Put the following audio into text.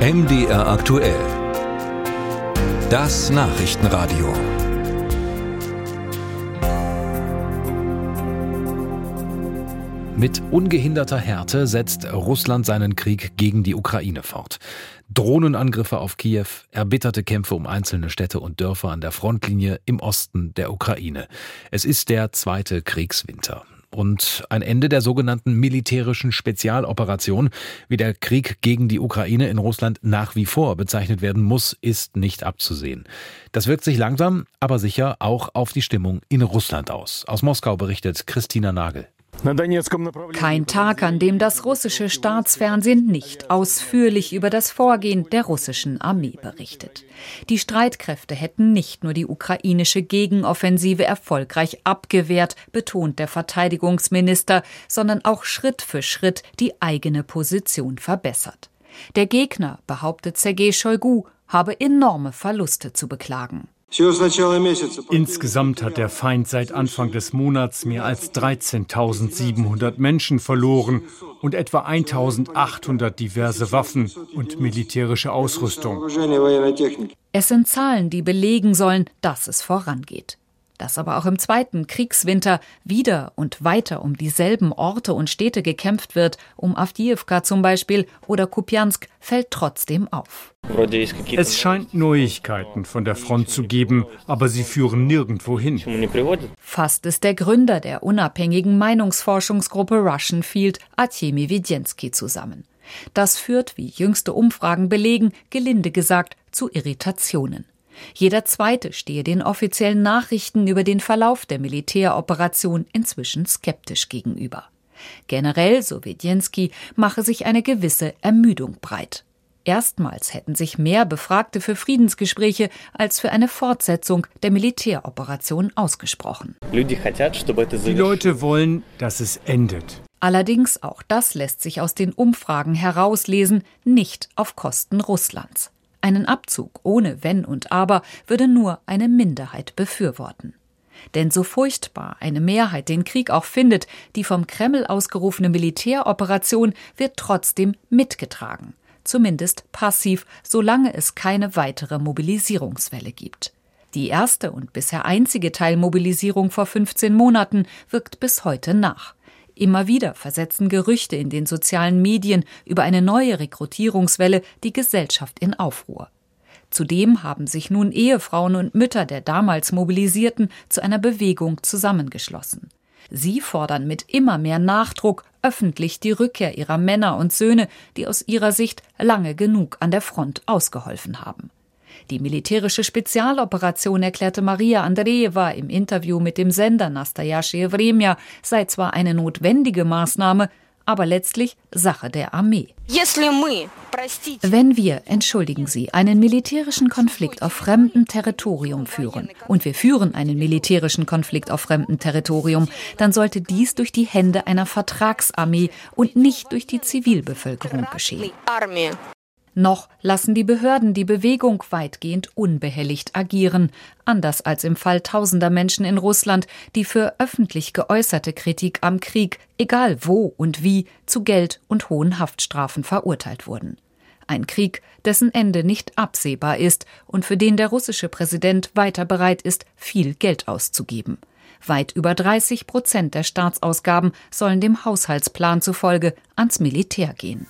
MDR aktuell. Das Nachrichtenradio. Mit ungehinderter Härte setzt Russland seinen Krieg gegen die Ukraine fort. Drohnenangriffe auf Kiew, erbitterte Kämpfe um einzelne Städte und Dörfer an der Frontlinie im Osten der Ukraine. Es ist der zweite Kriegswinter. Und ein Ende der sogenannten militärischen Spezialoperation, wie der Krieg gegen die Ukraine in Russland nach wie vor bezeichnet werden muss, ist nicht abzusehen. Das wirkt sich langsam, aber sicher auch auf die Stimmung in Russland aus. Aus Moskau berichtet Christina Nagel. Kein Tag, an dem das russische Staatsfernsehen nicht ausführlich über das Vorgehen der russischen Armee berichtet. Die Streitkräfte hätten nicht nur die ukrainische Gegenoffensive erfolgreich abgewehrt, betont der Verteidigungsminister, sondern auch Schritt für Schritt die eigene Position verbessert. Der Gegner, behauptet Sergei Shoigu, habe enorme Verluste zu beklagen. Insgesamt hat der Feind seit Anfang des Monats mehr als 13.700 Menschen verloren und etwa 1.800 diverse Waffen und militärische Ausrüstung. Es sind Zahlen, die belegen sollen, dass es vorangeht dass aber auch im zweiten Kriegswinter wieder und weiter um dieselben Orte und Städte gekämpft wird, um Avdiivka zum Beispiel oder Kupiansk, fällt trotzdem auf. Es scheint Neuigkeiten von der Front zu geben, aber sie führen nirgendwo hin. Fast ist der Gründer der unabhängigen Meinungsforschungsgruppe Russian Field, Artemi Widjenski, zusammen. Das führt, wie jüngste Umfragen belegen, gelinde gesagt, zu Irritationen. Jeder Zweite stehe den offiziellen Nachrichten über den Verlauf der Militäroperation inzwischen skeptisch gegenüber. Generell, so Wedjenski, mache sich eine gewisse Ermüdung breit. Erstmals hätten sich mehr Befragte für Friedensgespräche als für eine Fortsetzung der Militäroperation ausgesprochen. Die Leute wollen, dass es endet. Allerdings, auch das lässt sich aus den Umfragen herauslesen, nicht auf Kosten Russlands. Einen Abzug ohne Wenn und Aber würde nur eine Minderheit befürworten. Denn so furchtbar eine Mehrheit den Krieg auch findet, die vom Kreml ausgerufene Militäroperation wird trotzdem mitgetragen. Zumindest passiv, solange es keine weitere Mobilisierungswelle gibt. Die erste und bisher einzige Teilmobilisierung vor 15 Monaten wirkt bis heute nach. Immer wieder versetzen Gerüchte in den sozialen Medien über eine neue Rekrutierungswelle die Gesellschaft in Aufruhr. Zudem haben sich nun Ehefrauen und Mütter der damals Mobilisierten zu einer Bewegung zusammengeschlossen. Sie fordern mit immer mehr Nachdruck öffentlich die Rückkehr ihrer Männer und Söhne, die aus ihrer Sicht lange genug an der Front ausgeholfen haben. Die militärische Spezialoperation, erklärte Maria Andreeva im Interview mit dem Sender Nastajashi Vremja, sei zwar eine notwendige Maßnahme, aber letztlich Sache der Armee. Wenn wir, entschuldigen Sie, einen militärischen Konflikt auf fremdem Territorium führen, und wir führen einen militärischen Konflikt auf fremdem Territorium, dann sollte dies durch die Hände einer Vertragsarmee und nicht durch die Zivilbevölkerung geschehen. Noch lassen die Behörden die Bewegung weitgehend unbehelligt agieren, anders als im Fall tausender Menschen in Russland, die für öffentlich geäußerte Kritik am Krieg, egal wo und wie, zu Geld und hohen Haftstrafen verurteilt wurden. Ein Krieg, dessen Ende nicht absehbar ist und für den der russische Präsident weiter bereit ist, viel Geld auszugeben. Weit über 30 Prozent der Staatsausgaben sollen dem Haushaltsplan zufolge ans Militär gehen.